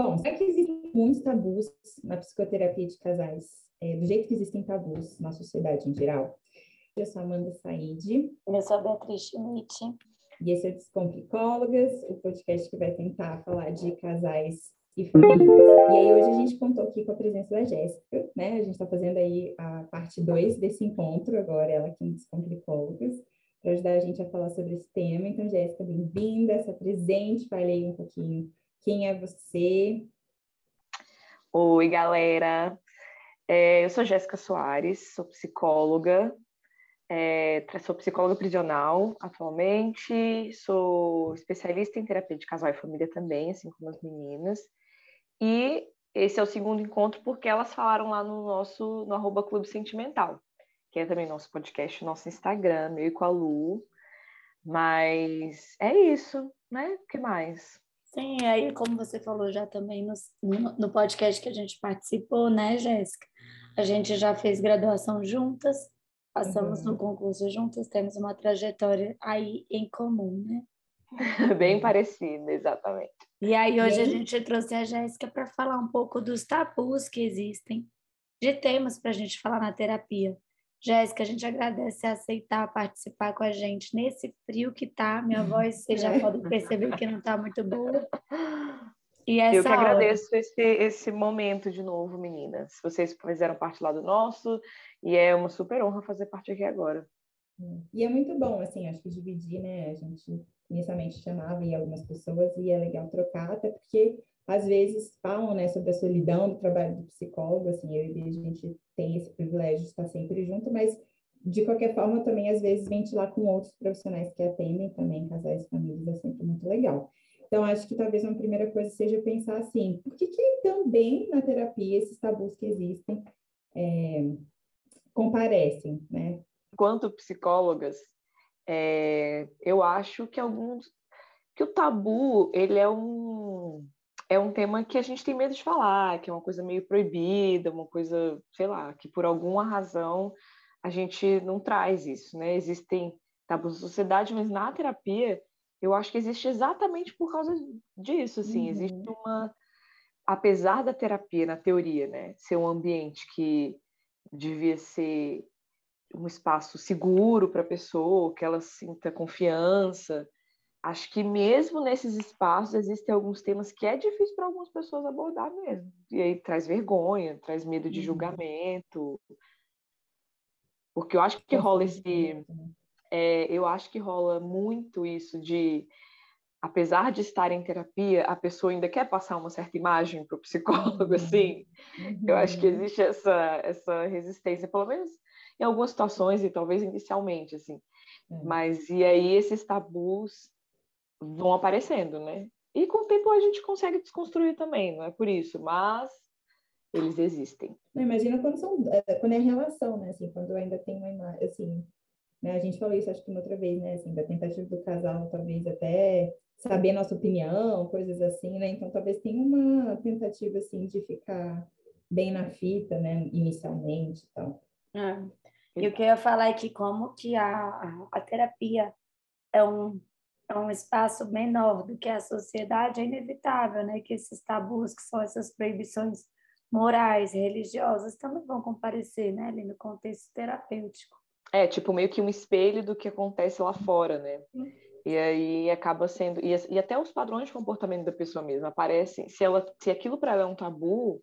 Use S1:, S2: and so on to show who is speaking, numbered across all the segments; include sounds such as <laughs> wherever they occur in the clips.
S1: Bom, será que existem muitos tabus na psicoterapia de casais, é, do jeito que existem tabus na sociedade em geral? Eu sou Amanda Said.
S2: Eu sou a Beatriz Schmidt.
S1: E esse é Descomplicólogas, o podcast que vai tentar falar de casais e famílias. E aí hoje a gente contou aqui com a presença da Jéssica, né? A gente está fazendo aí a parte 2 desse encontro, agora ela aqui em Descomplicólogas, para ajudar a gente a falar sobre esse tema. Então, Jéssica, bem-vinda, se apresente, fale aí um pouquinho quem é você.
S3: Oi, galera. É, eu sou Jéssica Soares, sou psicóloga, é, sou psicóloga prisional atualmente, sou especialista em terapia de casal e família também, assim como as meninas. E esse é o segundo encontro porque elas falaram lá no nosso, no arroba Clube Sentimental, que é também nosso podcast, nosso Instagram, eu e com a Lu. Mas é isso, né? O que mais?
S2: Sim, aí como você falou já também no, no podcast que a gente participou, né, Jéssica? A gente já fez graduação juntas, passamos uhum. no concurso juntas, temos uma trajetória aí em comum, né? <laughs>
S3: Bem parecida, exatamente.
S2: E aí hoje a gente trouxe a Jéssica para falar um pouco dos tabus que existem, de temas para a gente falar na terapia. Jéssica, a gente agradece aceitar participar com a gente nesse frio que tá. Minha <laughs> voz, você já pode perceber que não está muito boa.
S3: E essa Eu que agradeço esse, esse momento de novo, meninas. Vocês fizeram parte lá do nosso e é uma super honra fazer parte aqui agora.
S1: E é muito bom, assim, acho que dividir, né? A gente inicialmente chamava e algumas pessoas e é legal trocar, até porque às vezes falam, né, sobre a solidão do trabalho do psicólogo, assim, eu e a gente tem esse privilégio de estar sempre junto, mas de qualquer forma também às vezes ventilar com outros profissionais que atendem também casais e famílias é sempre muito legal. Então, acho que talvez uma primeira coisa seja pensar assim, por que, que também na terapia esses tabus que existem é, comparecem, né?
S3: Enquanto psicólogas, é, eu acho que alguns que o tabu ele é um é um tema que a gente tem medo de falar, que é uma coisa meio proibida, uma coisa, sei lá, que por alguma razão a gente não traz isso, né? Existem tabus da sociedade, mas na terapia eu acho que existe exatamente por causa disso, assim, uhum. existe uma apesar da terapia na teoria, né, ser um ambiente que devia ser um espaço seguro para a pessoa, que ela sinta confiança. Acho que mesmo nesses espaços existem alguns temas que é difícil para algumas pessoas abordar mesmo. E aí traz vergonha, traz medo de uhum. julgamento. Porque eu acho que rola esse né? é, eu acho que rola muito isso de, apesar de estar em terapia, a pessoa ainda quer passar uma certa imagem para o psicólogo, assim. Uhum. Eu acho que uhum. existe essa, essa resistência, pelo menos em algumas situações e talvez inicialmente, assim. Uhum. Mas e aí esses tabus vão aparecendo, né? E com o tempo a gente consegue desconstruir também, não é por isso, mas eles existem.
S1: Imagina quando são é, quando é relação, né? Assim, quando ainda tem uma imagem, assim, né? A gente falou isso, acho que uma outra vez, né? Assim, da tentativa do casal, talvez até saber nossa opinião, coisas assim, né? Então, talvez tenha uma tentativa, assim, de ficar bem na fita, né? Inicialmente e tal.
S2: É. E o que eu ia falar é que como que a, a terapia é um, é um espaço menor do que a sociedade, é inevitável, né? Que esses tabus, que são essas proibições morais, religiosas, também vão comparecer, né? Ali no contexto terapêutico.
S3: É, tipo, meio que um espelho do que acontece lá fora, né? E aí acaba sendo. E, e até os padrões de comportamento da pessoa mesma aparecem. Se, ela, se aquilo para ela é um tabu,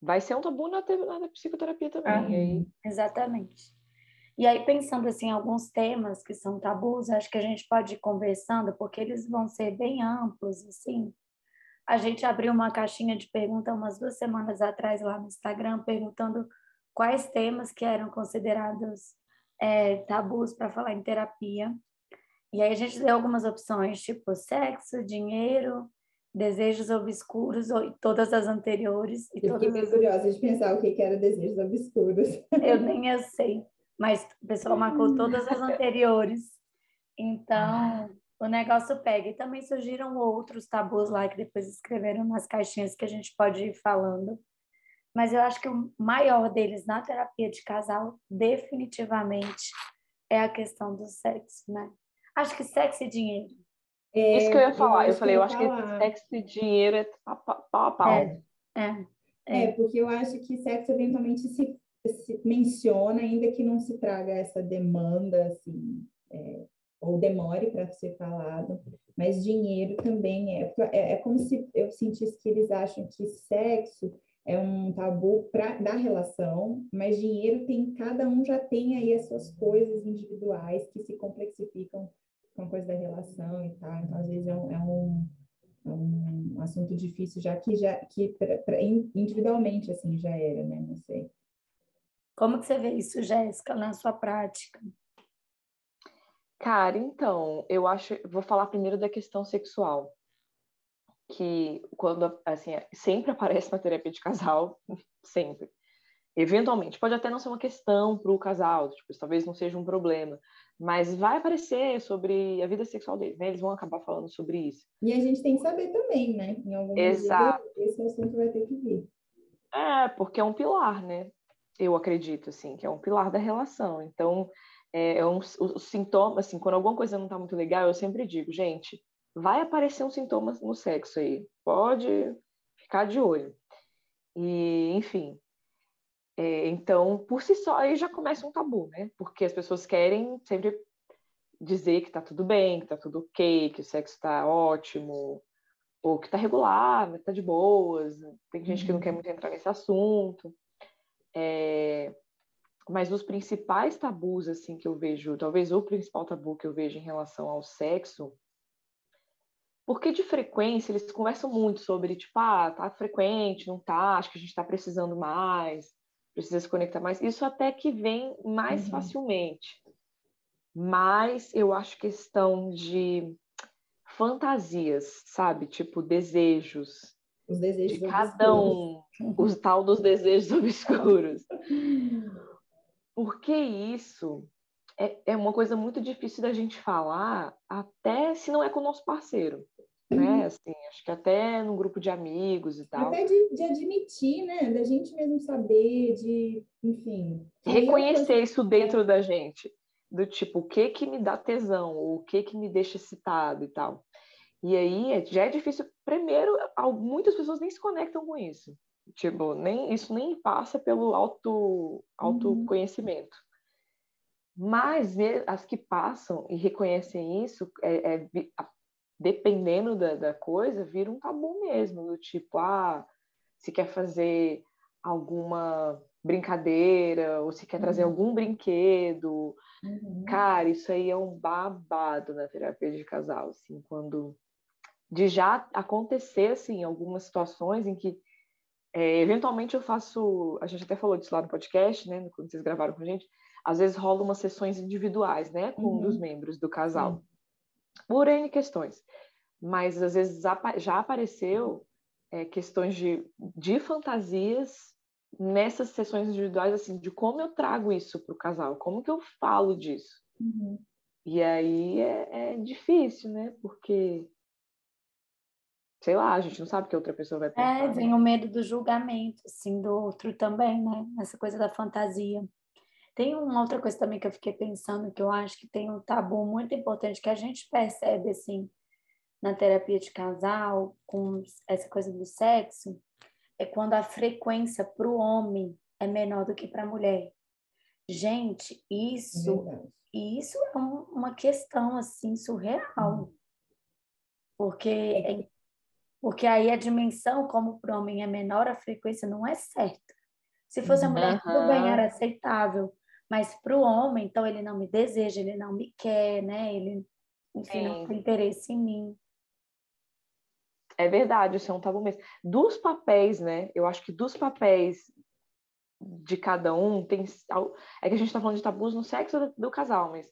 S3: vai ser um tabu na, na psicoterapia também. Ah, aí...
S2: Exatamente. E aí, pensando assim, em alguns temas que são tabus, acho que a gente pode ir conversando, porque eles vão ser bem amplos, assim. A gente abriu uma caixinha de pergunta umas duas semanas atrás lá no Instagram, perguntando quais temas que eram considerados é, tabus para falar em terapia. E aí a gente deu algumas opções, tipo sexo, dinheiro, desejos obscuros, ou todas as anteriores.
S1: E eu fiquei meio curiosa de pensar o que, que era desejos obscuros.
S2: Eu nem eu sei, mas o pessoal marcou todas as <laughs> anteriores. Então, o negócio pega. E também surgiram outros tabus lá que depois escreveram nas caixinhas que a gente pode ir falando. Mas eu acho que o maior deles na terapia de casal, definitivamente, é a questão do sexo, né? Acho que sexo e dinheiro.
S3: É, Isso que eu ia falar. Eu, eu falei, eu acho falar. que sexo e dinheiro é pau a pau.
S2: É, é,
S1: é. é, porque eu acho que sexo eventualmente se, se, menciona, ainda que não se traga essa demanda, assim, é, ou demore para ser falado, mas dinheiro também é, é, é como se eu sentisse que eles acham que sexo é um tabu pra, da relação, mas dinheiro tem, cada um já tem aí as suas coisas individuais que se complexificam com a coisa da relação e tal. Então, às vezes, é um, é um, é um assunto difícil, já que, já, que pra, pra, individualmente, assim, já era, né? Não sei.
S2: Como que você vê isso, Jéssica, na sua prática?
S3: Cara, então, eu acho, vou falar primeiro da questão sexual, que quando, assim, sempre <laughs> aparece na terapia de casal, <laughs> sempre. Eventualmente, pode até não ser uma questão para o casal, tipo, talvez não seja um problema, mas vai aparecer sobre a vida sexual deles, né? Eles vão acabar falando sobre isso.
S1: E a gente tem que saber também, né? Em algum Exato. esse assunto vai ter que vir.
S3: É, porque é um pilar, né? Eu acredito, assim, que é um pilar da relação. Então, é, é um, o, o sintoma, assim, quando alguma coisa não tá muito legal, eu sempre digo, gente, vai aparecer um sintoma no sexo aí. Pode ficar de olho. E, enfim, é, então, por si só, aí já começa um tabu, né? Porque as pessoas querem sempre dizer que tá tudo bem, que tá tudo ok, que o sexo tá ótimo, ou que tá regular, tá de boas. Tem gente que não quer uhum. muito entrar nesse assunto. É... Mas os principais tabus, assim, que eu vejo, talvez o principal tabu que eu vejo em relação ao sexo, porque de frequência eles conversam muito sobre, tipo, ah, tá frequente, não tá, acho que a gente tá precisando mais precisa se conectar mais. Isso até que vem mais uhum. facilmente. Mas eu acho questão de fantasias, sabe? Tipo, desejos.
S1: Os desejos
S3: de cada um. Os tal dos desejos <laughs> obscuros. Porque isso é, é uma coisa muito difícil da gente falar, até se não é com o nosso parceiro né? Uhum. Assim, acho que até no grupo de amigos e tal.
S1: Até de, de admitir, né? Da gente mesmo saber, de, enfim.
S3: Reconhecer isso dentro da gente. Do tipo, o que que me dá tesão, o que que me deixa excitado e tal. E aí é, já é difícil. Primeiro, muitas pessoas nem se conectam com isso. Tipo, nem, isso nem passa pelo auto, autoconhecimento. Uhum. Mas as que passam e reconhecem isso, é, é, dependendo da, da coisa, vira um tabu mesmo, do tipo, ah, se quer fazer alguma brincadeira, ou se quer trazer uhum. algum brinquedo. Uhum. Cara, isso aí é um babado na terapia de casal, assim, quando de já acontecer, assim, algumas situações em que é, eventualmente eu faço, a gente até falou disso lá no podcast, né, quando vocês gravaram com a gente, às vezes rola umas sessões individuais, né, com uhum. um dos uhum. membros do casal. Sim por N questões. Mas às vezes já apareceu é, questões de, de fantasias nessas sessões individuais, assim, de como eu trago isso para o casal, como que eu falo disso. Uhum. E aí é, é, difícil, né? Porque, sei lá, a gente não sabe o que outra pessoa vai pensar.
S2: É, vem né? o medo do julgamento, assim, do outro também, né? Essa coisa da fantasia. Tem uma outra coisa também que eu fiquei pensando, que eu acho que tem um tabu muito importante que a gente percebe, assim, na terapia de casal, com essa coisa do sexo, é quando a frequência para o homem é menor do que para a mulher. Gente, isso, isso é um, uma questão, assim, surreal. Hum. Porque, é. Porque aí a dimensão, como para o homem é menor, a frequência não é certa. Se fosse a mulher, uhum. tudo bem, era aceitável. Mas para o homem, então ele não me deseja, ele não me quer, né? Ele, enfim, Sim. não tem interesse em mim.
S3: É verdade, isso é um tabu mesmo. Dos papéis, né? Eu acho que dos papéis de cada um tem. É que a gente está falando de tabus no sexo do, do casal, mas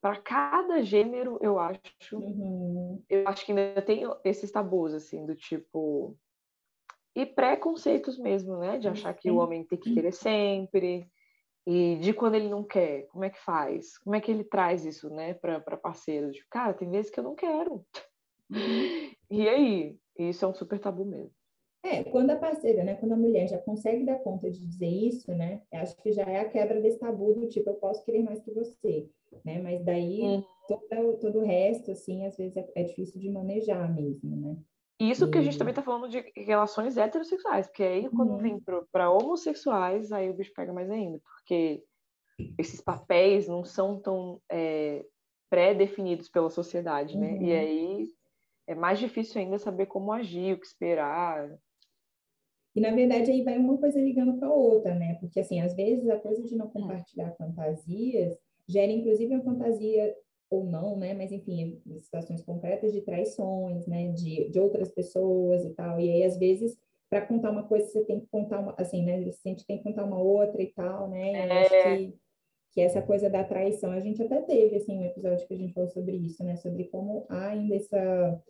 S3: para cada gênero, eu acho. Uhum. Eu acho que ainda tem esses tabus, assim, do tipo. E preconceitos mesmo, né? De achar que o homem tem que querer sempre e de quando ele não quer, como é que faz? Como é que ele traz isso, né, para parceiros? Tipo, cara, tem vezes que eu não quero. Uhum. E aí? Isso é um super tabu mesmo.
S1: É, quando a parceira, né, quando a mulher já consegue dar conta de dizer isso, né, acho que já é a quebra desse tabu do tipo, eu posso querer mais que você. Né? Mas daí uhum. todo, todo o resto, assim, às vezes é, é difícil de manejar mesmo, né?
S3: Isso que a gente também está falando de relações heterossexuais, porque aí quando uhum. vem para homossexuais, aí o bicho pega mais ainda, porque esses papéis não são tão é, pré-definidos pela sociedade, né? Uhum. E aí é mais difícil ainda saber como agir, o que esperar.
S1: E na verdade aí vai uma coisa ligando para outra, né? Porque assim, às vezes a coisa de não é. compartilhar fantasias gera inclusive uma fantasia ou não, né? Mas enfim, situações concretas de traições, né? De, de outras pessoas e tal. E aí às vezes para contar uma coisa você tem que contar uma, assim, né? Você tem que contar uma outra e tal, né? E é... acho que que essa coisa da traição, a gente até teve assim um episódio que a gente falou sobre isso, né, sobre como há ainda essa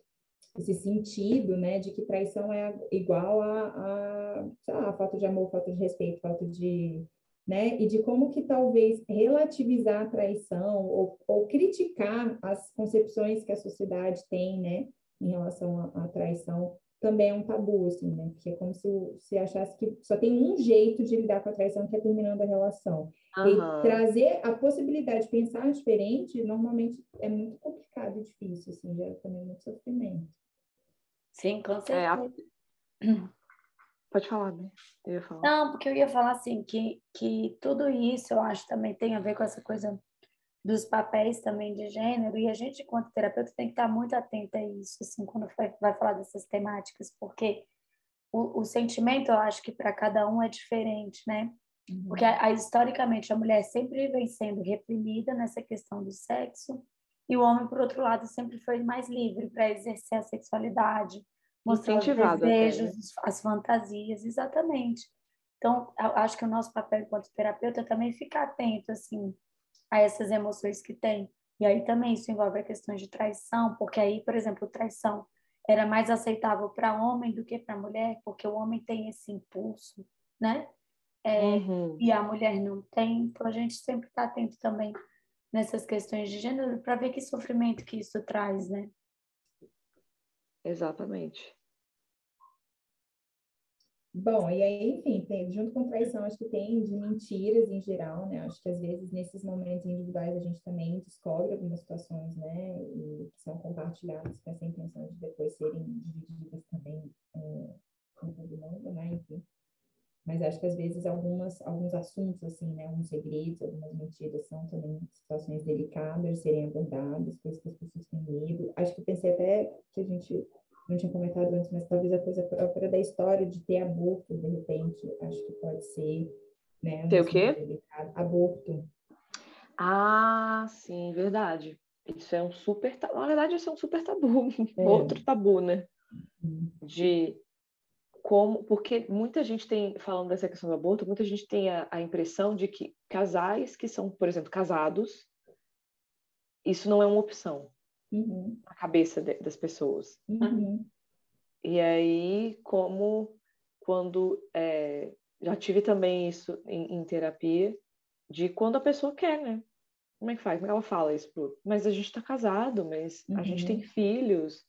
S1: esse sentido, né, de que traição é igual a, a, lá, falta de amor, falta de respeito, falta de, né, e de como que talvez relativizar a traição ou, ou criticar as concepções que a sociedade tem, né, em relação à, à traição também é um tabu, assim, né? Porque é como se você achasse que só tem um jeito de lidar com a traição, que é terminando a relação. Uhum. E trazer a possibilidade de pensar diferente, normalmente é muito complicado e difícil, assim, gera também muito sofrimento.
S2: Sim, com certeza. É, a...
S3: Pode falar, né?
S2: Não, porque eu ia falar assim, que, que tudo isso eu acho também tem a ver com essa coisa dos papéis também de gênero, e a gente, enquanto terapeuta, tem que estar muito atenta a isso, assim, quando vai, vai falar dessas temáticas, porque o, o sentimento, eu acho que para cada um é diferente, né? Uhum. Porque, a, a, historicamente, a mulher sempre vem sendo reprimida nessa questão do sexo, e o homem, por outro lado, sempre foi mais livre para exercer a sexualidade, mostrar os desejos, até. as fantasias, exatamente. Então, acho que o nosso papel enquanto terapeuta é também ficar atento, assim, a essas emoções que tem. E aí também isso envolve a questão de traição, porque aí, por exemplo, traição era mais aceitável para homem do que para mulher, porque o homem tem esse impulso, né? É, uhum. E a mulher não tem. Então a gente sempre está atento também nessas questões de gênero para ver que sofrimento que isso traz, né?
S3: Exatamente.
S1: Bom, e aí, enfim, tem, junto com traição, acho que tem de mentiras em geral, né? Acho que às vezes nesses momentos individuais a gente também descobre algumas situações, né? E que são compartilhadas com essa intenção de depois serem divididas também é, com todo mundo, né? Enfim. Mas acho que às vezes algumas, alguns assuntos, assim, né? Alguns segredos, algumas mentiras são também situações delicadas de serem abordadas, coisas que as pessoas têm medo. Acho que pensei até que a gente não tinha comentado antes, mas talvez a coisa própria da história de ter aborto, de repente, acho que pode ser, né?
S3: Ter o quê?
S1: Aborto.
S3: Ah, sim, verdade. Isso é um super, na verdade, isso é um super tabu, <laughs> é. outro tabu, né? Uhum. De como, porque muita gente tem, falando dessa questão do aborto, muita gente tem a, a impressão de que casais que são, por exemplo, casados, isso não é uma opção uhum. na cabeça de, das pessoas. Uhum. E aí, como quando é, já tive também isso em, em, terapia, de quando a pessoa quer, né? Como é que faz? Como é ela fala isso pro... Mas a gente está casado, mas uhum. a gente tem uhum. filhos.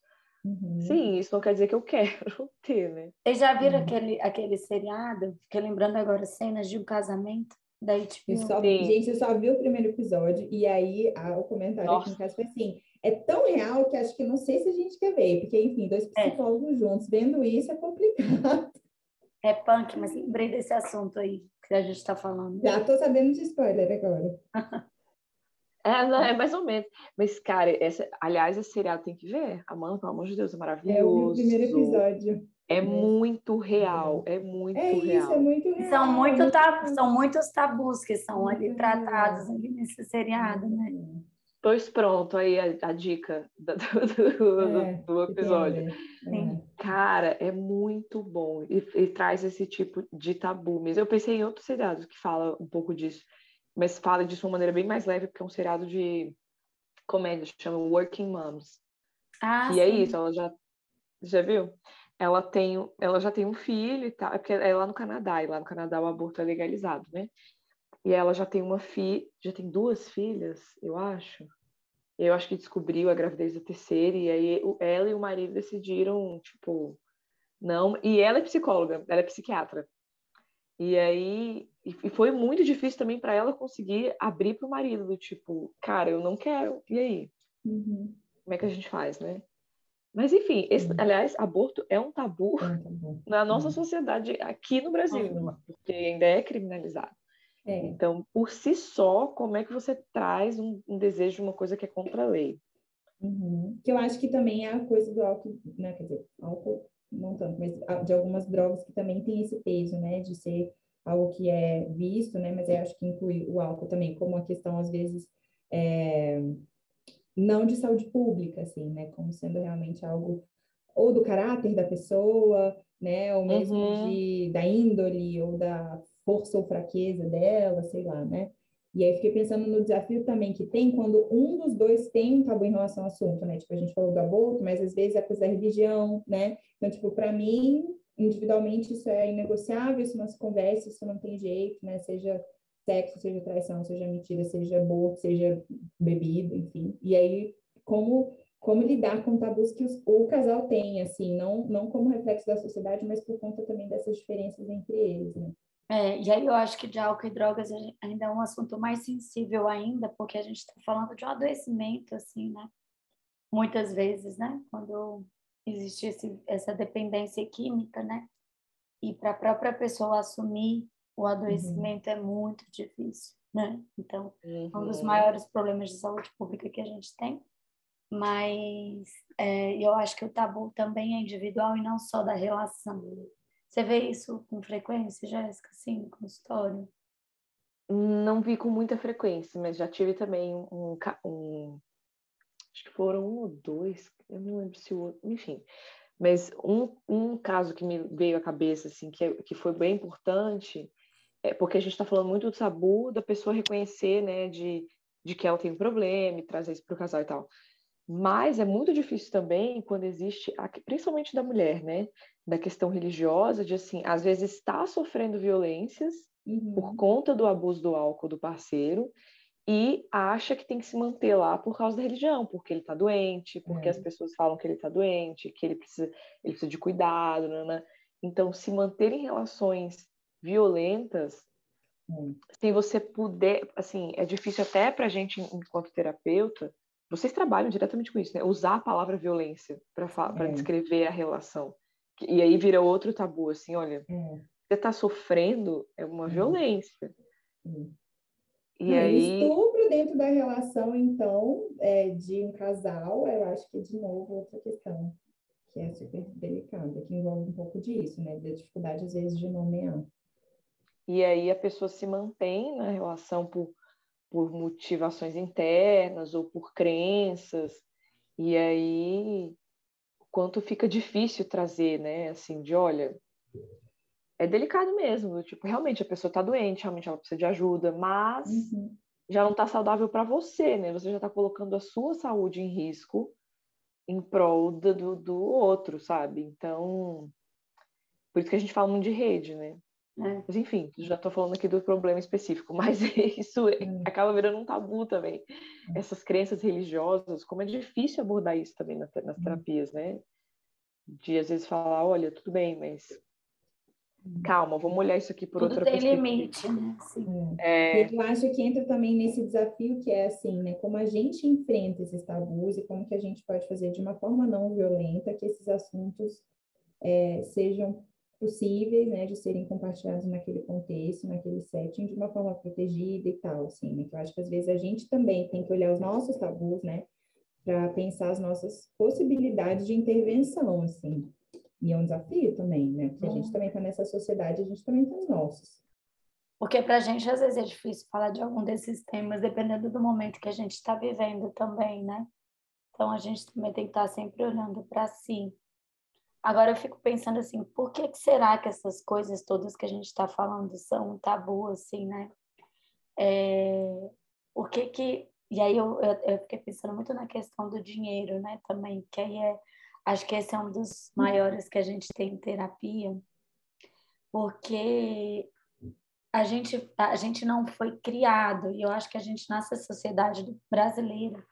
S3: Uhum. Sim, isso não quer dizer que eu quero <laughs> ter, né?
S2: Vocês já viram uhum. aquele, aquele seriado? Fiquei lembrando agora cenas de um casamento da HBO.
S1: Só, gente, eu só vi o primeiro episódio e aí a, o comentário Nossa. aqui em casa foi assim: é tão real que acho que não sei se a gente quer ver, porque, enfim, dois é. psicólogos é. juntos vendo isso é complicado.
S2: É punk, mas lembrei desse assunto aí que a gente está falando.
S1: Já estou sabendo de spoiler agora. <laughs>
S3: É, não, é mais ou menos. Mas, cara, essa, aliás, esse seriado tem que ver. Amanda, pelo amor de Deus, é maravilhoso. É o
S1: primeiro episódio.
S3: É, é muito real, é muito é isso, real.
S1: É muito real.
S2: São, muito tab são muitos tabus que são ali tratados ali nesse seriado, né?
S3: Pois pronto, aí a, a dica do, <laughs> do, é, do episódio. É. Cara, é muito bom e, e, traz esse tipo de tabu mesmo. Eu pensei em outros seriados que fala um pouco disso, mas fala disso de uma maneira bem mais leve, porque é um seriado de comédia, chama Working Moms. Ah, e é sim. é isso, ela já, já viu? Ela, tem, ela já tem um filho e tal, é porque é lá no Canadá, e lá no Canadá o aborto é legalizado, né? E ela já tem uma filha, já tem duas filhas, eu acho. Eu acho que descobriu a gravidez da terceira, e aí ela e o marido decidiram, tipo, não. E ela é psicóloga, ela é psiquiatra. E aí e foi muito difícil também para ela conseguir abrir para o marido, do tipo, cara, eu não quero, e aí?
S1: Uhum.
S3: Como é que a gente faz, né? Mas, enfim, esse, aliás, aborto é um tabu é um tabu. <laughs> na nossa uhum. sociedade aqui no Brasil, uhum. porque ainda é criminalizado. É. Então, por si só, como é que você traz um, um desejo de uma coisa que é contra a lei?
S1: Uhum. Que eu acho que também é a coisa do álcool, né? Quer dizer, álcool não tanto, mas de algumas drogas que também tem esse peso, né? De ser algo que é visto, né? Mas eu acho que inclui o álcool também como uma questão, às vezes, é, não de saúde pública, assim, né? Como sendo realmente algo ou do caráter da pessoa, né? Ou mesmo uhum. de, da índole ou da força ou fraqueza dela, sei lá, né? E aí fiquei pensando no desafio também que tem quando um dos dois tem um tabu em relação ao assunto, né? Tipo, a gente falou do aborto, mas às vezes é coisa da religião, né? Então, tipo, para mim, individualmente isso é inegociável, isso não se conversa, isso não tem jeito, né? Seja sexo, seja traição, seja mentira, seja aborto, seja bebida, enfim. E aí, como como lidar com tabus que os, o casal tem, assim, não, não como reflexo da sociedade, mas por conta também dessas diferenças entre eles, né?
S2: É, e aí eu acho que de álcool e drogas ainda é um assunto mais sensível ainda, porque a gente está falando de um adoecimento, assim, né? Muitas vezes, né? Quando existe esse, essa dependência química, né? E para a própria pessoa assumir o adoecimento uhum. é muito difícil, né? Então, uhum. um dos uhum. maiores problemas de saúde pública que a gente tem. Mas é, eu acho que o tabu também é individual e não só da relação. Você vê isso com frequência, Jéssica, assim, no consultório?
S3: Não vi com muita frequência, mas já tive também um, um acho que foram um ou dois, eu não lembro se o outro, enfim. Mas um, um caso que me veio à cabeça, assim, que, que foi bem importante, é porque a gente está falando muito do tabu da pessoa reconhecer, né, de, de que ela tem um problema e trazer isso para o casal e tal. Mas é muito difícil também quando existe, principalmente da mulher, né, da questão religiosa, de assim, às vezes está sofrendo violências uhum. por conta do abuso do álcool do parceiro e acha que tem que se manter lá por causa da religião, porque ele está doente, porque é. as pessoas falam que ele está doente, que ele precisa, ele precisa de cuidado, né, né? Então, se manter em relações violentas, hum. sem você puder, assim, é difícil até para a gente, enquanto terapeuta, vocês trabalham diretamente com isso, né? Usar a palavra violência para é. descrever a relação. E aí vira outro tabu, assim, olha, é. você está sofrendo, é uma hum. violência.
S1: Hum. E Não, aí... Estupro dentro da relação, então, é, de um casal, eu acho que, de novo, outra questão que é super delicada, que envolve um pouco disso, né? Da dificuldade, às vezes, de nomear.
S3: E aí a pessoa se mantém na relação por, por motivações internas ou por crenças, e aí quanto fica difícil trazer, né? Assim, de olha, é delicado mesmo, tipo, realmente a pessoa está doente, realmente ela precisa de ajuda, mas uhum. já não está saudável para você, né? Você já está colocando a sua saúde em risco em prol do, do outro, sabe? Então, por isso que a gente fala muito de rede, né? É. Mas enfim, já estou falando aqui do problema específico, <laughs> mas isso é. acaba virando um tabu também. É. Essas crenças religiosas, como é difícil abordar isso também nas, nas hum. terapias, né? De às vezes falar, olha, tudo bem, mas hum. calma, vamos olhar isso aqui por
S2: Tudo
S3: outra
S2: tem perspectiva. limite, né?
S1: Sim. É... Eu acho que entra também nesse desafio que é assim, né? Como a gente enfrenta esses tabus e como que a gente pode fazer de uma forma não violenta que esses assuntos é, sejam possíveis, né, de serem compartilhados naquele contexto, naquele setting, de uma forma protegida e tal, assim, né, que eu acho que às vezes a gente também tem que olhar os nossos tabus, né, para pensar as nossas possibilidades de intervenção, assim, e é um desafio também, né, porque a gente uhum. também está nessa sociedade, a gente também tem os nossos.
S2: Porque para a gente, às vezes, é difícil falar de algum desses temas, dependendo do momento que a gente está vivendo também, né? Então, a gente também tem que estar tá sempre olhando para si. Agora eu fico pensando assim, por que, será que essas coisas todas que a gente está falando são um tabu, assim, né? É, que que... E aí eu, eu, eu, fiquei pensando muito na questão do dinheiro, né, também, que aí é... Acho que esse é um dos maiores que a gente tem em terapia, porque a gente, a gente não foi criado, e eu acho que a gente, nessa sociedade brasileira,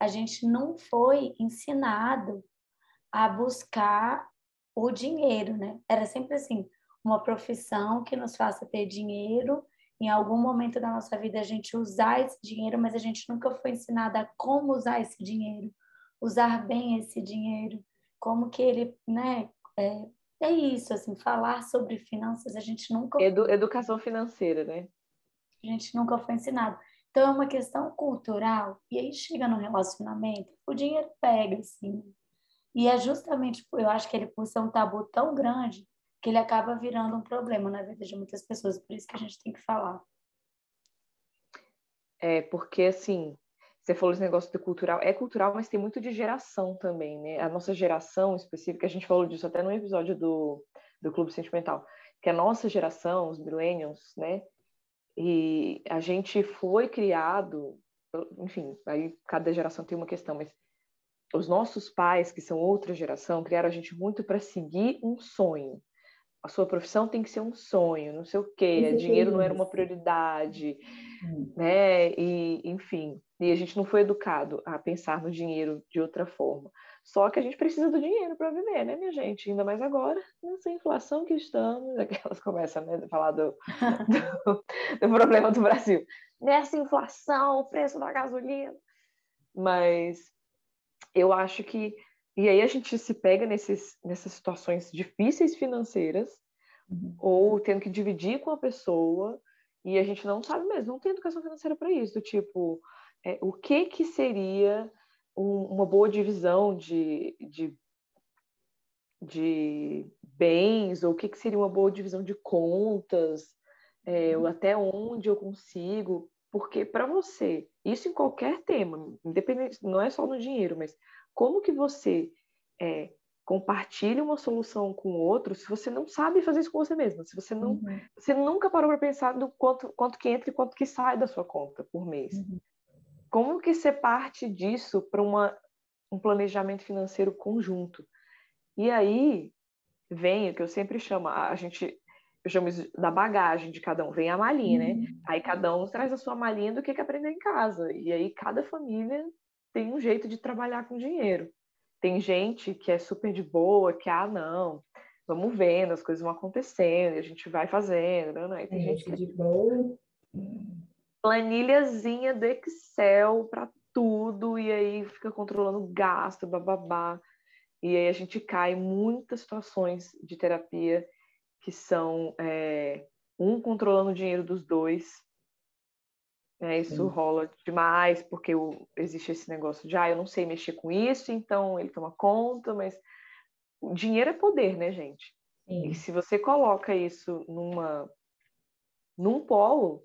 S2: a gente não foi ensinado a buscar o dinheiro, né? Era sempre assim, uma profissão que nos faça ter dinheiro, em algum momento da nossa vida a gente usar esse dinheiro, mas a gente nunca foi ensinada a como usar esse dinheiro, usar bem esse dinheiro, como que ele, né, é, é isso, assim, falar sobre finanças, a gente nunca...
S3: Edu, educação financeira, né?
S2: A gente nunca foi ensinado. Então, é uma questão cultural, e aí chega no relacionamento, o dinheiro pega, assim. E é justamente, eu acho que ele, por ser um tabu tão grande, que ele acaba virando um problema na vida de muitas pessoas, por isso que a gente tem que falar.
S3: É, porque, assim, você falou esse negócio de cultural, é cultural, mas tem muito de geração também, né? A nossa geração específica, a gente falou disso até no episódio do, do Clube Sentimental, que a nossa geração, os millennials, né? E a gente foi criado, enfim, aí cada geração tem uma questão, mas os nossos pais, que são outra geração, criaram a gente muito para seguir um sonho. A sua profissão tem que ser um sonho, não sei o quê, dinheiro não era uma prioridade, hum. né? E, enfim, e a gente não foi educado a pensar no dinheiro de outra forma. Só que a gente precisa do dinheiro para viver, né, minha gente? Ainda mais agora, nessa inflação que estamos, <laughs> aquelas começam né, a falar do, do, <laughs> do, problema do Brasil. Nessa inflação, o preço da gasolina. Mas eu acho que. E aí a gente se pega nesses, nessas situações difíceis financeiras, uhum. ou tendo que dividir com a pessoa, e a gente não sabe mesmo, não tem educação financeira para isso. Tipo, é, o que que seria um, uma boa divisão de, de, de, bens, ou o que que seria uma boa divisão de contas, é, uhum. até onde eu consigo, porque para você, isso em qualquer tema, independente, não é só no dinheiro, mas como que você é, compartilha uma solução com o outro se você não sabe fazer isso com você mesmo, se você não, uhum. você nunca parou para pensar no quanto, quanto que entra e quanto que sai da sua conta por mês. Uhum como que ser parte disso para um planejamento financeiro conjunto? E aí vem o que eu sempre chamo, a gente, eu chamo isso da bagagem de cada um, vem a malinha, né? Uhum. Aí cada um traz a sua malinha do que, que aprender em casa. E aí cada família tem um jeito de trabalhar com dinheiro. Tem gente que é super de boa, que, ah, não, vamos vendo, as coisas vão acontecendo, a gente vai fazendo, né? né?
S1: Tem, tem gente que... É de boa
S3: planilhazinha do Excel para tudo, e aí fica controlando o gasto, bababá. E aí a gente cai em muitas situações de terapia que são é, um controlando o dinheiro dos dois. É, isso Sim. rola demais, porque o, existe esse negócio de, ah, eu não sei mexer com isso, então ele toma conta, mas o dinheiro é poder, né, gente? Sim. E se você coloca isso numa, num polo,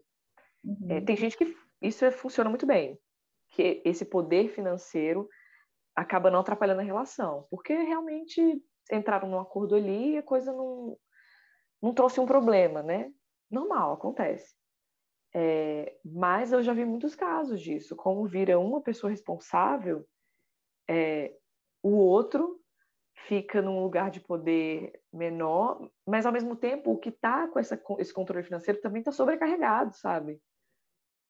S3: é, uhum. É, tem gente que isso é, funciona muito bem, que esse poder financeiro acaba não atrapalhando a relação, porque realmente entraram num acordo ali e a coisa não, não trouxe um problema, né? Normal, acontece. É, mas eu já vi muitos casos disso, como vira uma pessoa responsável, é, o outro fica num lugar de poder menor, mas ao mesmo tempo o que está com essa, esse controle financeiro também está sobrecarregado, sabe?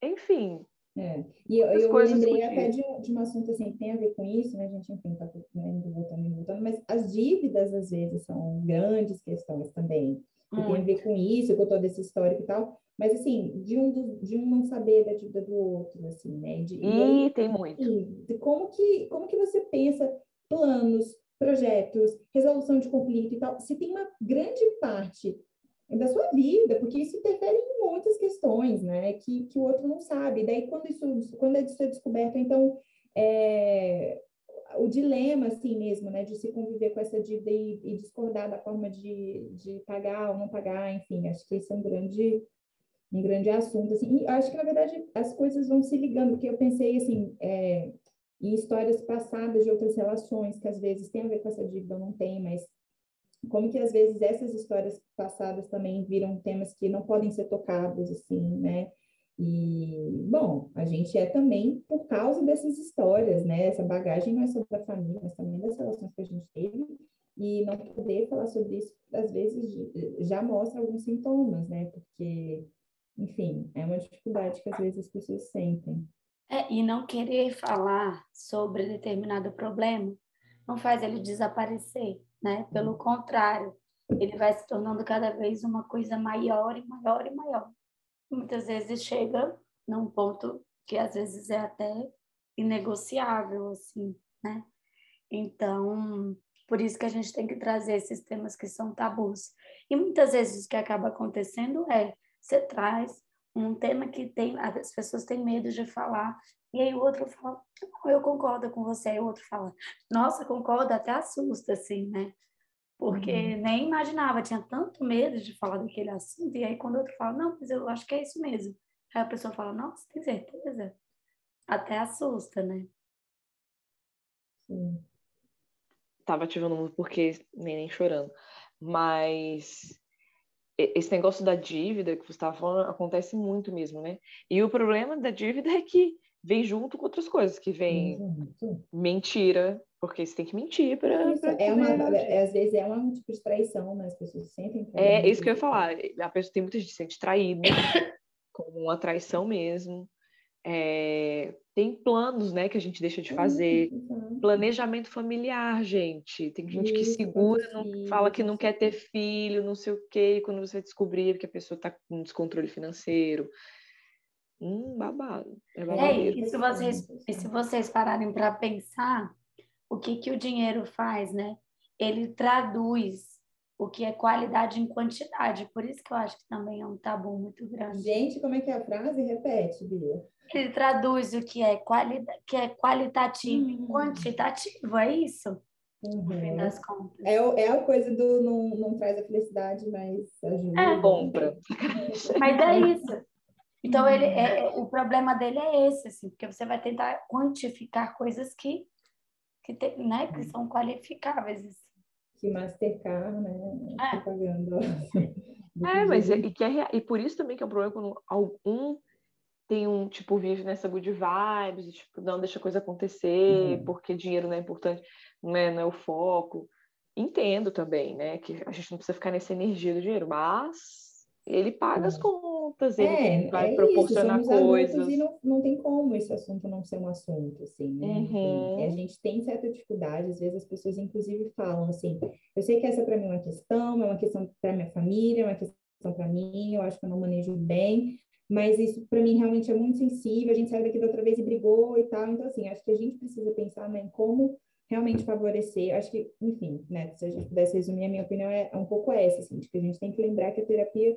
S3: enfim.
S1: É. E eu, eu lembrei até de, de, um assunto assim, que tem a ver com isso, né? A gente, enfim, está né, indo voltando, indo voltando, mas as dívidas, às vezes, são grandes questões também. Que tem a ver com isso, com todo esse histórico e tal. Mas, assim, de um, do, de um não saber da dívida do outro, assim, né? De,
S3: e aí, tem muito.
S1: Assim, de como, que, como que você pensa planos, projetos, resolução de conflito e tal, se tem uma grande parte da sua vida, porque isso interfere em muitas questões, né, que, que o outro não sabe. Daí, quando isso, quando isso é descoberto, então, é, o dilema, assim mesmo, né, de se conviver com essa dívida e, e, discordar da forma de, de pagar ou não pagar, enfim, acho que esse é um grande, um grande assunto, assim, e acho que, na verdade, as coisas vão se ligando, porque eu pensei, assim, é, em histórias passadas de outras relações, que às vezes tem a ver com essa dívida ou não tem, mas como que às vezes essas histórias passadas também viram temas que não podem ser tocados, assim, né? E, bom, a gente é também por causa dessas histórias, né? Essa bagagem não é só da família, mas também das relações que a gente teve. E não poder falar sobre isso, às vezes, já mostra alguns sintomas, né? Porque, enfim, é uma dificuldade que às vezes as pessoas sentem.
S2: É, e não querer falar sobre determinado problema não faz ele desaparecer né? Pelo contrário, ele vai se tornando cada vez uma coisa maior e maior e maior. Muitas vezes chega num ponto que às vezes é até inegociável, assim, né? Então, por isso que a gente tem que trazer esses temas que são tabus. E muitas vezes o que acaba acontecendo é você traz um tema que tem as pessoas têm medo de falar e aí o outro fala eu concordo com você aí o outro fala nossa concordo até assusta assim né porque uhum. nem imaginava tinha tanto medo de falar daquele assunto e aí quando o outro fala não mas eu acho que é isso mesmo aí a pessoa fala nossa tem certeza até assusta né
S3: Sim. tava ativando muito porque nem, nem chorando mas esse negócio da dívida que você estava falando acontece muito mesmo, né? E o problema da dívida é que vem junto com outras coisas, que vem mentira, porque você tem que mentir para.
S1: É uma, é, às vezes é um tipo de traição, né? As pessoas se sentem.
S3: É isso que eu ia falar. A pessoa tem muita gente se sente traída, <coughs> como uma traição mesmo. É, tem planos, né, que a gente deixa de fazer. Uhum. Planejamento familiar, gente. Tem gente que segura, não, fala que não quer ter filho, não sei o quê, e quando você descobrir que a pessoa está com descontrole financeiro. Hum, babado.
S2: É, é e, se vocês, e se vocês pararem para pensar, que, que o dinheiro faz, né? Ele traduz o que é qualidade em quantidade. Por isso que eu acho que também é um tabu muito grande.
S1: Gente, como é que é a frase? Repete, Bia.
S2: Ele traduz o que é, quali que é qualitativo uhum. quantitativo, é isso?
S1: Uhum. No fim das contas. É, é a coisa do não, não traz a felicidade, mas ajuda. É.
S3: Compra.
S2: Mas é isso. Então, ele, é, o problema dele é esse, assim, porque você vai tentar quantificar coisas que, que, tem, né, que são qualificáveis. Assim
S1: que Mastercard, né? É. Propaganda. <laughs>
S3: É, mas é, e, que é, e por isso também que é um problema quando algum tem um tipo vive nessa good vibes, e, tipo, não deixa a coisa acontecer, uhum. porque dinheiro não é importante, não é, não é o foco. Entendo também, né, que a gente não precisa ficar nessa energia do dinheiro, mas ele paga as contas, ele é, vai é proporcionar isso, coisas.
S1: E não, não tem como esse assunto não ser um assunto, assim, né? Uhum. a gente tem certa dificuldade, às vezes as pessoas inclusive falam assim, eu sei que essa para mim é uma questão, é uma questão para minha família, é uma questão para mim, eu acho que eu não manejo bem, mas isso para mim realmente é muito sensível, a gente saiu daqui da outra vez e brigou e tal, então assim, acho que a gente precisa pensar né, em como realmente favorecer, acho que, enfim, né, se a gente pudesse resumir, a minha opinião é, é um pouco essa, assim, de que a gente tem que lembrar que a terapia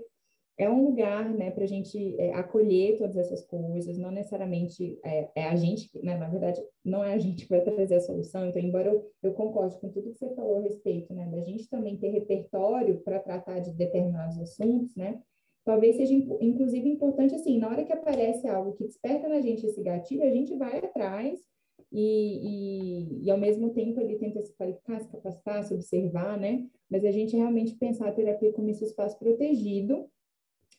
S1: é um lugar, né, para a gente é, acolher todas essas coisas, não necessariamente é, é, a gente, né, na verdade, não é a gente que vai trazer a solução, então, embora eu, eu concorde com tudo que você falou a respeito, né, da gente também ter repertório para tratar de determinados assuntos, né, talvez seja, inclusive, importante, assim, na hora que aparece algo que desperta na gente esse gatilho, a gente vai atrás e, e, e, ao mesmo tempo ele tenta se qualificar, se capacitar, se observar, né? Mas a gente realmente pensar a terapia como esse espaço protegido,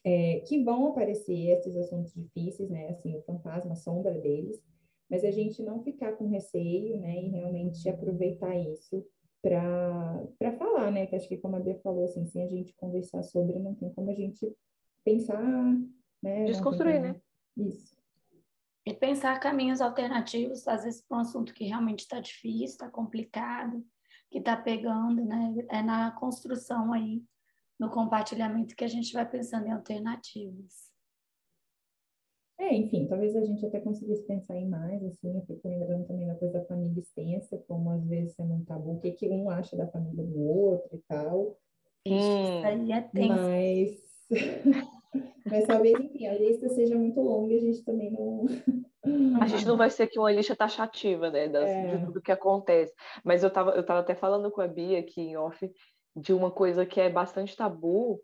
S1: é, que vão aparecer esses assuntos difíceis, né? Assim, o fantasma, a sombra deles, mas a gente não ficar com receio, né? E realmente aproveitar isso para falar, né? Que acho que como a Bia falou, assim, sem a gente conversar sobre, não tem como a gente pensar, né?
S3: Desconstruir, né?
S1: Isso.
S2: E pensar caminhos alternativos, às vezes, para um assunto que realmente está difícil, está complicado, que está pegando, né? É na construção aí no compartilhamento que a gente vai pensando em alternativas.
S1: É, enfim, talvez a gente até conseguisse pensar em mais, assim, eu fico lembrando também da coisa da família extensa, como às vezes é um tabu, o que, que um acha da família do outro e tal.
S2: Hum, isso aí é tenso.
S1: Mas, <laughs> mas talvez, enfim, a lista seja muito longa e a gente também não...
S3: A gente não vai ser aqui uma lista taxativa, né, das, é. de tudo que acontece. Mas eu estava eu tava até falando com a Bia aqui em off, de uma coisa que é bastante tabu,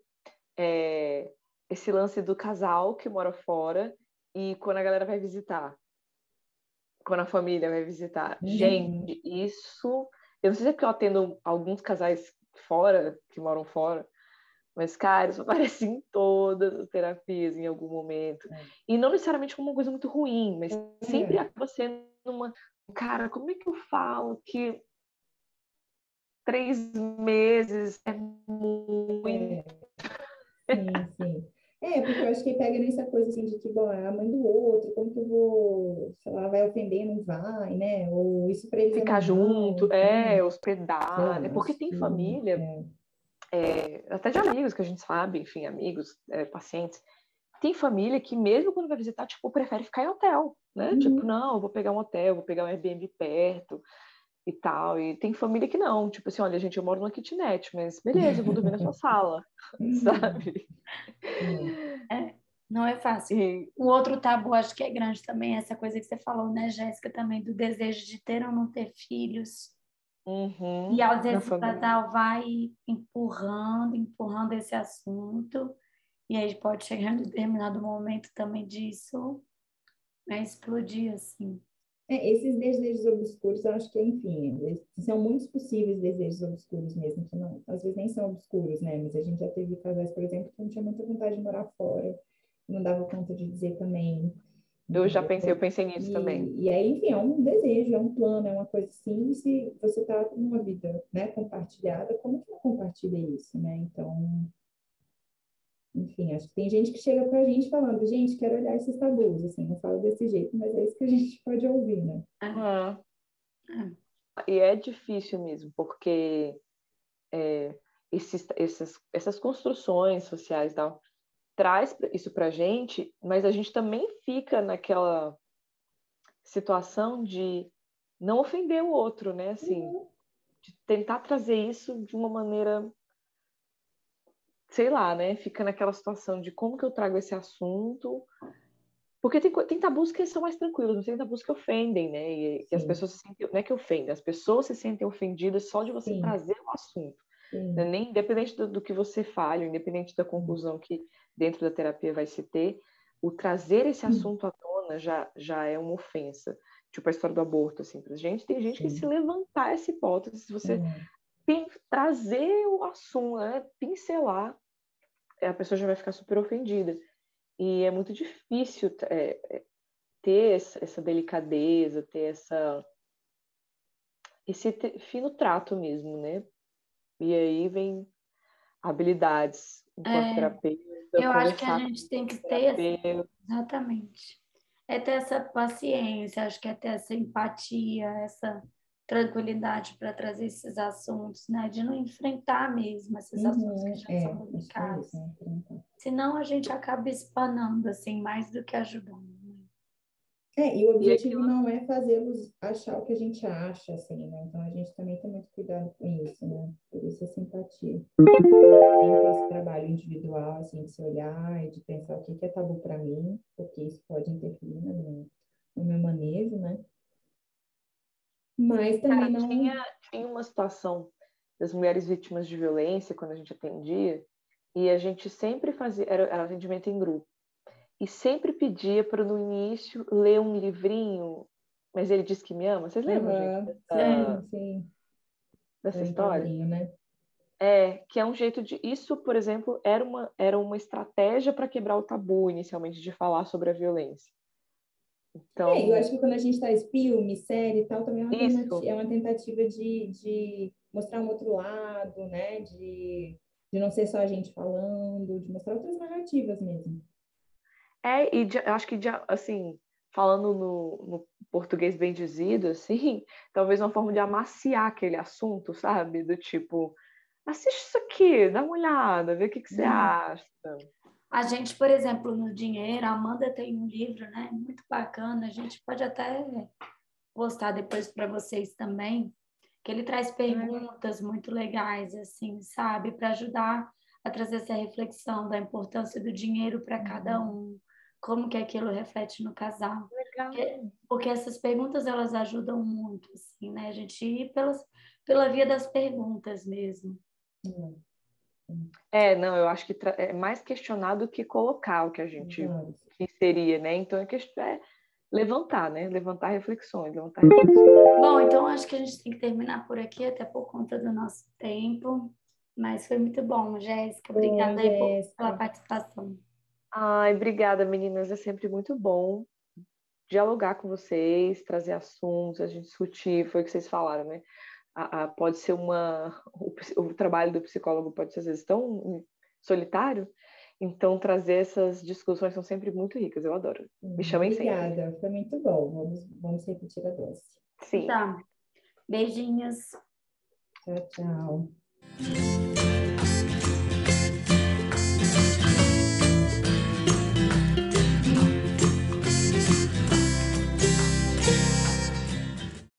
S3: é esse lance do casal que mora fora e quando a galera vai visitar, quando a família vai visitar. Uhum. Gente, isso. Eu não sei se é porque eu atendo alguns casais fora, que moram fora, mas, cara, isso <laughs> aparece em todas as terapias em algum momento. É. E não necessariamente como uma coisa muito ruim, mas é. sempre acaba sendo uma. Cara, como é que eu falo que três meses é muito.
S1: É. Sim, sim. É, porque eu acho que pega nessa coisa assim de que, bom, é a mãe do outro, como que eu vou, sei lá, vai ofender, não vai, né? Ou isso para ele.
S3: Ficar junto, é, hospedar, né? Porque tem família. É. é, até de amigos que a gente sabe, enfim, amigos, é, pacientes, tem família que mesmo quando vai visitar, tipo, prefere ficar em hotel, né? Uhum. Tipo, não, eu vou pegar um hotel, vou pegar um Airbnb perto e tal. E tem família que não, tipo assim, olha, gente, eu moro numa kitnet, mas beleza, eu vou dormir na sua <laughs> sala, <laughs> sabe?
S2: É, não é fácil. E... O outro tabu, acho que é grande também, essa coisa que você falou, né, Jéssica, também, do desejo de ter ou não ter filhos.
S3: Uhum,
S2: e às vezes o casal vai empurrando, empurrando esse assunto e aí pode chegar em determinado momento também disso né, explodir, assim.
S1: É, esses desejos obscuros, eu acho que, enfim, são muitos possíveis desejos obscuros mesmo, que não, às vezes nem são obscuros, né? Mas a gente já teve casais, por exemplo, que não tinha muita vontade de morar fora, não dava conta de dizer também.
S3: Eu já pensei, eu pensei nisso
S1: e,
S3: também.
S1: E aí, enfim, é um desejo, é um plano, é uma coisa assim, e se você está numa vida né, compartilhada, como que não compartilha isso, né? Então, enfim, acho que tem gente que chega para a gente falando, gente, quero olhar esses tabus, assim, não falo desse jeito, mas é isso que a gente <laughs> pode ouvir, né?
S3: Uhum. E é difícil mesmo, porque é, esses, essas, essas construções sociais tal, traz isso para a gente, mas a gente também fica naquela situação de não ofender o outro, né? Assim, uhum. de tentar trazer isso de uma maneira sei lá, né? Fica naquela situação de como que eu trago esse assunto. Porque tem, tem tabus que são mais tranquilos, não tem tabus que ofendem, né? E, e as pessoas se sentem, não é que ofendem, as pessoas se sentem ofendidas só de você Sim. trazer o assunto. Né? Nem independente do, do, que você fale, independente da conclusão que dentro da terapia vai se ter, o trazer esse assunto à tona já, já é uma ofensa. Tipo a história do aborto, assim, pra gente, tem gente Sim. que se levantar essa hipótese, se você tem, trazer o assunto, né? pincelar, a pessoa já vai ficar super ofendida. E é muito difícil é, é ter essa delicadeza, ter essa esse fino trato mesmo, né? E aí vem habilidades enquanto
S2: é,
S3: terapeuta.
S2: Eu acho que a gente tem que ter exatamente. É ter essa paciência, acho que é ter essa empatia, essa tranquilidade para trazer esses assuntos, né? De não enfrentar mesmo esses uhum, assuntos que já é, são delicados. É, Senão a gente acaba espanando, assim, mais do que ajudando. Né?
S1: É, e o objetivo e não é fazê-los achar o que a gente acha, assim, né? Então a gente também tem muito cuidado com isso, né? Por isso a simpatia. Tem ter esse trabalho individual, assim, de se olhar e de pensar o que é tabu para mim, porque isso pode interferir no meu, no meu manejo, né? Mas também Cara, não...
S3: tinha, tinha uma situação das mulheres vítimas de violência, quando a gente atendia, e a gente sempre fazia, era, era atendimento em grupo, e sempre pedia para no início ler um livrinho, mas ele diz que me ama. Vocês lembram, uhum. gente?
S1: Dessa, sim, sim.
S3: Dessa é história?
S1: Né?
S3: É, que é um jeito de. Isso, por exemplo, era uma, era uma estratégia para quebrar o tabu inicialmente de falar sobre a violência.
S1: Então... É, eu acho que quando a gente faz filme, série e tal, também é uma, tentativa, é uma tentativa de, de mostrar um outro lado, né? De, de não ser só a gente falando, de mostrar outras narrativas mesmo.
S3: É, e de, acho que, de, assim, falando no, no, português bem dizido, assim, <laughs> talvez uma forma de amaciar aquele assunto, sabe? Do tipo, assiste isso aqui, dá uma olhada, vê o que, que você hum. acha.
S2: A gente, por exemplo, no dinheiro, a Amanda tem um livro, né, muito bacana. A gente pode até postar depois para vocês também, que ele traz perguntas muito legais, assim, sabe, para ajudar a trazer essa reflexão da importância do dinheiro para cada uhum. um, como que aquilo reflete no casal.
S3: Legal.
S2: Porque, porque essas perguntas elas ajudam muito, assim, né? A gente ir pelas, pela via das perguntas mesmo.
S1: Uhum.
S3: É, não, eu acho que é mais questionar do que colocar o que a gente uhum. inseria, né? Então é, é levantar, né? Levantar reflexões, levantar reflexões.
S2: Bom, então acho que a gente tem que terminar por aqui, até por conta do nosso tempo. Mas foi muito bom, Jéssica. Obrigada aí por, pela participação.
S3: Ai, obrigada, meninas. É sempre muito bom dialogar com vocês, trazer assuntos, a gente discutir, foi o que vocês falaram, né? A, a, pode ser uma <laughs> o, o, trabalho do psicólogo pode ser às vezes tão solitário então trazer essas discussões são sempre muito ricas eu adoro. Me chamem
S1: obrigada
S3: sempre.
S1: foi muito bom vamos vamos repetir a dose
S2: sim. Tá beijinhos.
S1: Tchau tchau